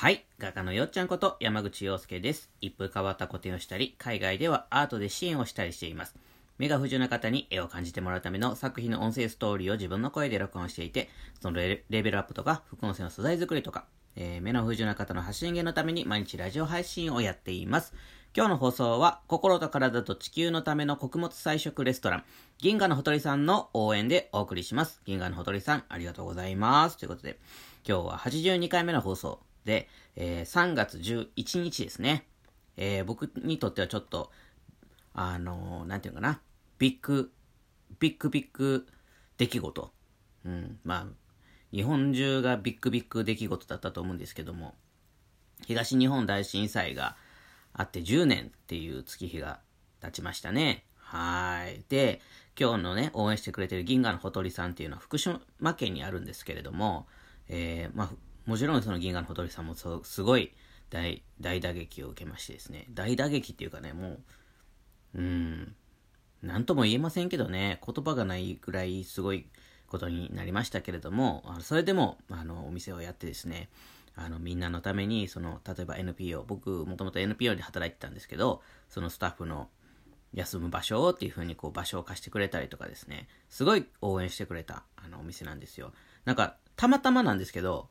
はい。画家のよっちゃんこと山口洋介です。一風変わった個展をしたり、海外ではアートで支援をしたりしています。目が不自由な方に絵を感じてもらうための作品の音声ストーリーを自分の声で録音していて、そのレベルアップとか、副音声の素材作りとか、えー目の不自由な方の発信源のために毎日ラジオ配信をやっています。今日の放送は、心と体と地球のための穀物菜食レストラン、銀河のほとりさんの応援でお送りします。銀河のほとりさん、ありがとうございます。ということで、今日は82回目の放送で、えー3月11日ですね。えー僕にとってはちょっと、あのーなんていうかな、ビッグ、ビッグビッグ出来事。うん、まあ、日本中がビッグビッグ出来事だったと思うんですけども、東日本大震災があって10年っていう月日が経ちましたね。はい。で、今日のね、応援してくれてる銀河のほとりさんっていうのは福島県にあるんですけれども、えーまあ、もちろんその銀河のほとりさんもそすごい大大打撃を受けましてですね、大打撃っていうかね、もう、うん、なんとも言えませんけどね、言葉がないぐらいすごいことになりましたけれども、あのそれでも、あの、お店をやってですね、あの、みんなのために、その、例えば NPO、僕、もともと NPO で働いてたんですけど、そのスタッフの休む場所っていう風にこう場所を貸してくれたりとかですね、すごい応援してくれた、あの、お店なんですよ。なんか、たまたまなんですけど、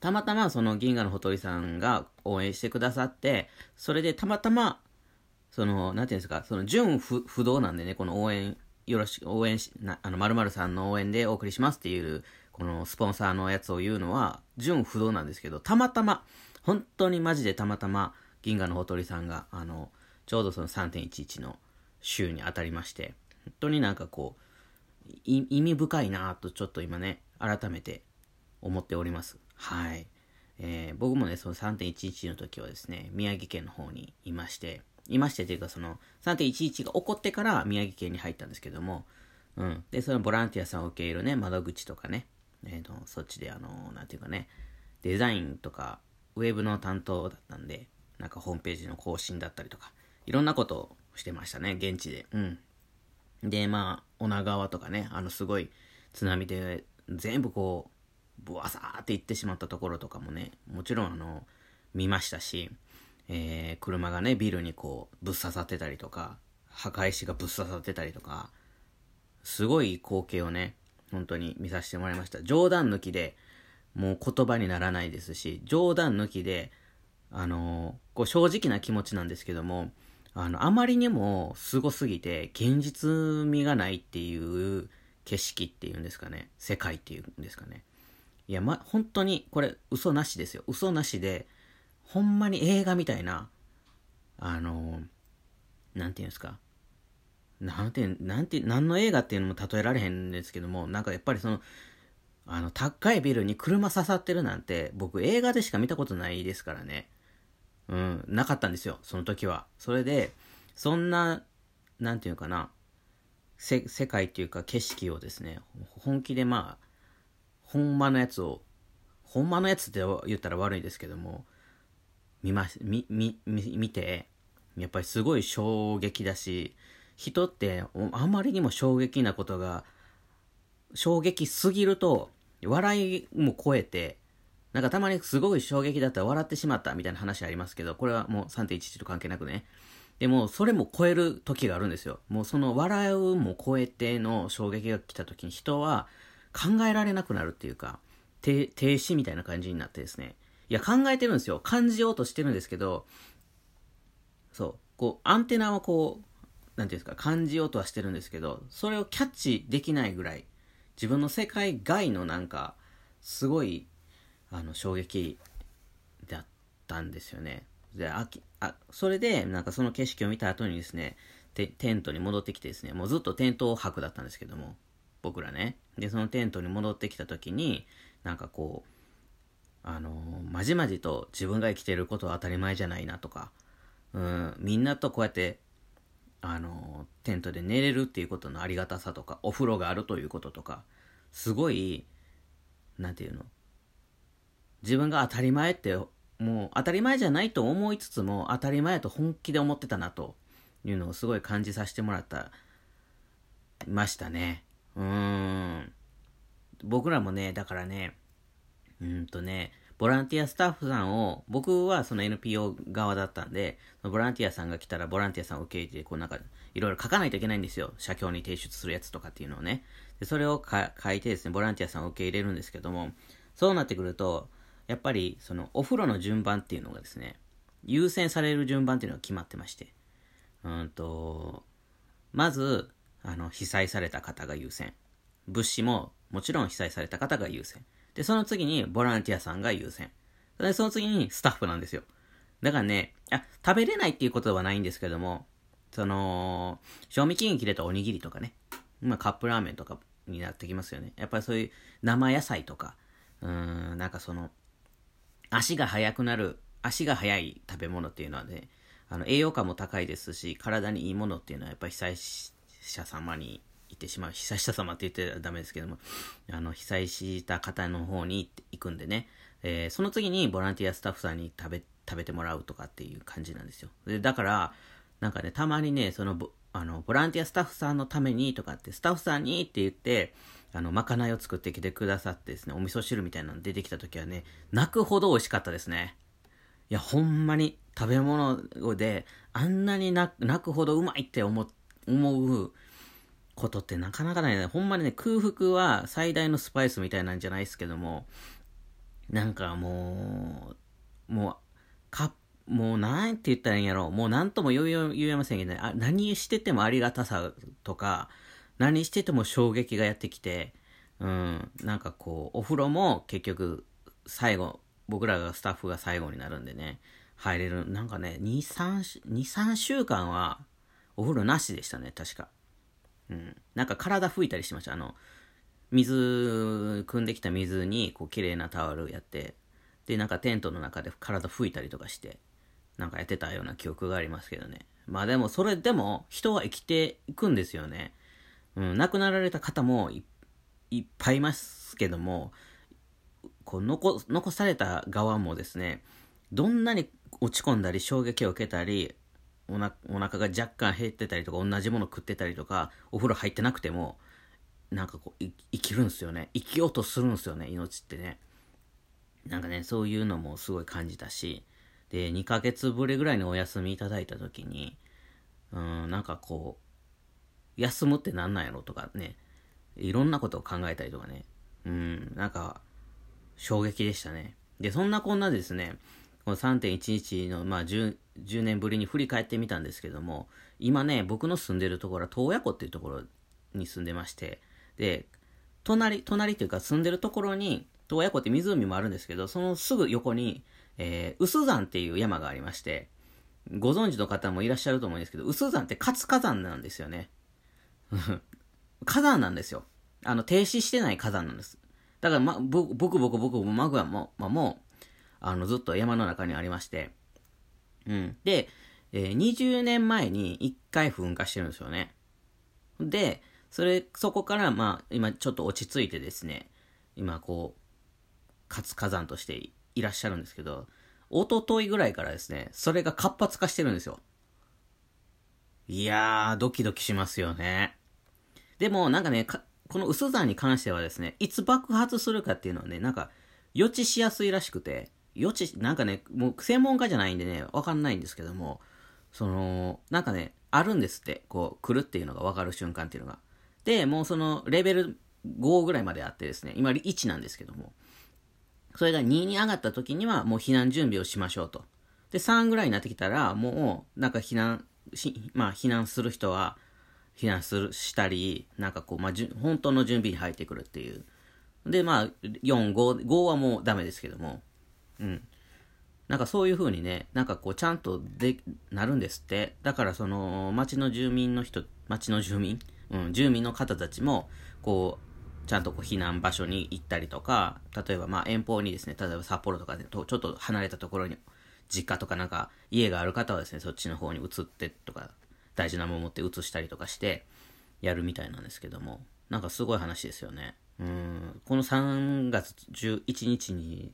たまたまその銀河のほとりさんが応援してくださって、それでたまたま、その、なんていうんですか、その、純不不動なんでね、この応援、よろしく、応援し、なあの、〇〇さんの応援でお送りしますっていう、このスポンサーのやつを言うのは、純不動なんですけど、たまたま、本当にマジでたまたま、銀河のほとりさんが、あの、ちょうどその3.11の週に当たりまして、本当になんかこう、意味深いなぁとちょっと今ね、改めて思っております。はい。えー僕もね、その3.11の時はですね、宮城県の方にいまして、いましてというかその3.11が起こってから宮城県に入ったんですけども、うん。で、そのボランティアさんを受け入れるね、窓口とかね、えーと、そっちであの、なんていうかね、デザインとか、ウェブの担当だったんで、なんかホームページの更新だったりとか、いろんなことをしてましたね、現地で。うん。で、まあ、女川とかね、あの、すごい津波で全部こう、ブワサーって行ってしまったところとかもね、もちろんあの、見ましたし、えー車がね、ビルにこう、ぶっ刺さってたりとか、墓石がぶっ刺さってたりとか、すごい光景をね、本当に見させてもらいました。冗談抜きで、もう言葉にならないですし、冗談抜きで、あのこう正直な気持ちなんですけども、あの、あまりにも凄すぎて、現実味がないっていう景色っていうんですかね、世界っていうんですかね。いや、ま、本当に、これ、嘘なしですよ。嘘なしで、ほんまに映画みたいな、あのなんていうんですか。なんて、なんて、何の映画っていうのも例えられへんんですけども、なんかやっぱりその、あの、高いビルに車刺さってるなんて、僕映画でしか見たことないですからね。うん、なかったんですよ、その時は。それで、そんな、なんていうかな、世界っていうか景色をですね、本気でまあ、ほんまのやつを、ほんまのやつって言ったら悪いですけども、見まし、見、見、見て、やっぱりすごい衝撃だし、人ってあまりにも衝撃なことが、衝撃すぎると、笑いも超えて、なんかたまにすごい衝撃だったら笑ってしまったみたいな話ありますけど、これはもう3.11と関係なくね。でも、それも超える時があるんですよ。もうその笑うも超えての衝撃が来た時に人は考えられなくなるっていうか、停止みたいな感じになってですね。いや、考えてるんですよ。感じようとしてるんですけど、そう、こう、アンテナはこう、なんていうんですか、感じようとはしてるんですけど、それをキャッチできないぐらい、自分の世界外のなんか、すごい、あの、衝撃だったんですよね。で、あき、あ、それで、なんかその景色を見た後にですね、テテントに戻ってきてですね、もうずっとテント泊だったんですけども、僕らね。で、そのテントに戻ってきた時に、なんかこう、あのーまじまじと自分が生きてることは当たり前じゃないなとか、うん、みんなとこうやって、あのーテントで寝れるっていうことのありがたさとか、お風呂があるということとか、すごい、なんていうの、自分が当たり前って、もう当たり前じゃないと思いつつも、当たり前と本気で思ってたなというのをすごい感じさせてもらった、ましたね。うーん。僕らもね、だからね、うんとね、ボランティアスタッフさんを、僕はその NPO 側だったんで、ボランティアさんが来たらボランティアさんを受け入れて、こうなんか、いろいろ書かないといけないんですよ。社協に提出するやつとかっていうのをね。でそれを書いてですね、ボランティアさんを受け入れるんですけども、そうなってくると、やっぱり、その、お風呂の順番っていうのがですね、優先される順番っていうのが決まってまして、うんと、まず、あの、被災された方が優先。物資も、もちろん被災された方が優先。で、その次に、ボランティアさんが優先。で、その次に、スタッフなんですよ。だからね、あ、食べれないっていうことはないんですけども、その、賞味期限切れたおにぎりとかね、まあカップラーメンとかになってきますよね。やっぱりそういう生野菜とか、うーん、なんかその、足が速くなる、足が速い食べ物っていうのはね、あの、栄養価も高いですし、体にいいものっていうのはやっぱり被災し者様に行ってしまう。被災者様って言ってはダメですけども、あの、被災した方の方に行くんでね、えー、その次にボランティアスタッフさんに食べ、食べてもらうとかっていう感じなんですよ。で、だから、なんかね、たまにね、その、あの、ボランティアスタッフさんのためにとかって、スタッフさんにって言って、あの、まかないを作ってきてくださってですね、お味噌汁みたいなの出てきた時はね、泣くほど美味しかったですね。いや、ほんまに食べ物で、あんなに泣くほどうまいって思っ、思うことってなかなかないね。ほんまにね、空腹は最大のスパイスみたいなんじゃないですけども、なんかもう、もう、か、もうなんて言ったらいいんやろう。もうなんとも言えませんけどね。あ何しててもありがたさとか、何してても衝撃がやってきて、うん、なんかこう、お風呂も結局、最後、僕らがスタッフが最後になるんでね、入れる、なんかね、2、3、2、3週間は、お風呂なしでしたね、確か。うん。なんか体拭いたりしてました。あの、水、汲んできた水に、こう、綺麗なタオルやって、で、なんかテントの中で体拭いたりとかして、なんかやってたような記憶がありますけどね。まあでも、それでも、人は生きていくんですよね。うん、亡くなられた方もいっぱいいますけども、こう残、残された側もですね、どんなに落ち込んだり衝撃を受けたり、おなお腹が若干減ってたりとか、同じもの食ってたりとか、お風呂入ってなくても、なんかこう、生きるんすよね。生きようとするんすよね、命ってね。なんかね、そういうのもすごい感じたし、で、2ヶ月ぶりぐらいにお休みいただいた時に、うん、なんかこう、休むってなんなんやろとかね、いろんなことを考えたりとかね、うん、なんか、衝撃でしたね。で、そんなこんなですね、この3.11の、まあ10、10年ぶりに振り返ってみたんですけども、今ね、僕の住んでるところは洞爺湖っていうところに住んでまして、で、隣、隣というか住んでるところに、洞爺湖って湖もあるんですけど、そのすぐ横に、えー、臼山っていう山がありまして、ご存知の方もいらっしゃると思うんですけど、臼山って活火山なんですよね。火山なんですよ。あの、停止してない火山なんです。だから、ま、ぼ、ぼくぼくぼくマグマも、まあ、もう、あの、ずっと山の中にありまして、うん。で、えー、20年前に1回噴火してるんですよね。で、それ、そこから、まあ、今ちょっと落ち着いてですね、今こう、活火山としていらっしゃるんですけど、一昨日ぐらいからですね、それが活発化してるんですよ。いやー、ドキドキしますよね。でも、なんかね、かこの薄山に関してはですね、いつ爆発するかっていうのはね、なんか、予知しやすいらしくて、予知、なんかね、もう専門家じゃないんでね、わかんないんですけども、その、なんかね、あるんですって、こう、来るっていうのがわかる瞬間っていうのが。で、もうその、レベル5ぐらいまであってですね、今1なんですけども、それが2に上がった時には、もう避難準備をしましょうと。で、3ぐらいになってきたら、もう、なんか避難し、まあ、避難する人は、避難する、したり、なんかこう、まあ、じ本当の準備に入ってくるっていう。で、まあ、4、5、5はもうダメですけども、うん。なんかそういう風にね、なんかこう、ちゃんとで、なるんですって。だからその、町の住民の人、町の住民？うん、住民の方たちも、こう、ちゃんとこう避難場所に行ったりとか、例えばまあ遠方にですね、例えば札幌とかでとちょっと離れたところに、実家とかなんか家がある方はですね、そっちの方に移ってとか、大事なもの持って移したりとかして、やるみたいなんですけども、なんかすごい話ですよね。うん、この3月11日に、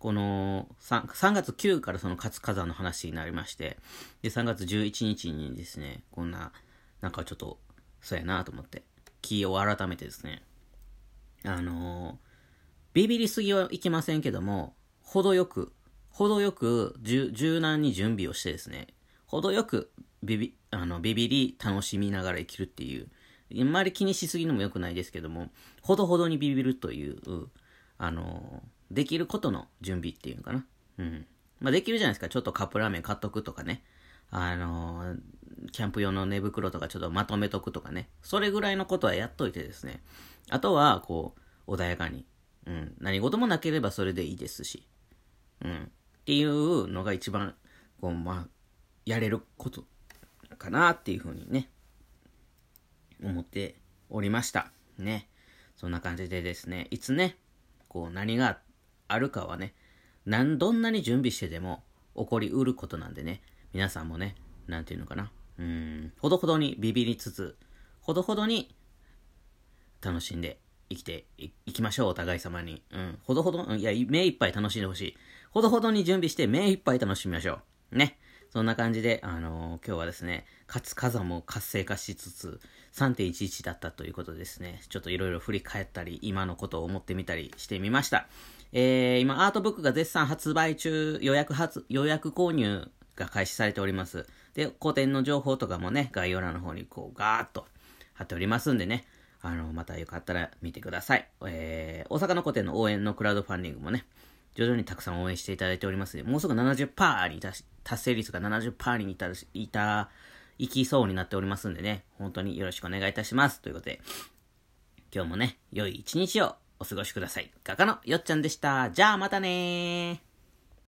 この 3, 3月9からその活火山の話になりまして、で、3月11日にですね、こんな、なんかちょっと、そうやなと思って、気を改めてですね、あのー、ビビりすぎはいけませんけども、程よく、程よく柔軟に準備をしてですね、程よくビビ、あの、ビビり楽しみながら生きるっていう、あんまり気にしすぎのも良くないですけども、ほどほどにビビるという、あの、できることの準備っていうのかな。うん。まあ、できるじゃないですか。ちょっとカップラーメン買っとくとかね。あの、キャンプ用の寝袋とかちょっとまとめとくとかね。それぐらいのことはやっといてですね。あとは、こう、穏やかに。うん。何事もなければそれでいいですし。うん。っていうのが一番、こう、まあ、やれることかなっていうふうにね、思っておりました。ね。そんな感じでですね、いつね、こう何があってあるかはね、何、どんなに準備してでも起こりうることなんでね、皆さんもね、なんていうのかな、うん、ほどほどにビビりつつ、ほどほどに楽しんで生きていきましょう、お互い様に。うん、ほどほど、いや、目いっぱい楽しんでほしい。ほどほどに準備して目いっぱい楽しみましょう。ね。そんな感じで、あのー、今日はですね、かつ火山も活性化しつつ、3.11だったということですね、ちょっといろいろ振り返ったり、今のことを思ってみたりしてみました。えー、今、アートブックが絶賛発売中、予約発、予約購入が開始されております。で、古典の情報とかもね、概要欄の方にこう、ガーッと貼っておりますんでね、あの、またよかったら見てください。えー、大阪の古典の応援のクラウドファンディングもね、徐々にたくさん応援していただいております、もうすぐ70%に達成率が70%にいた、いた、いきそうになっておりますんでね、本当によろしくお願いいたします。ということで、今日もね、良い一日をお過ごしください。画家のよっちゃんでした。じゃあまたねー。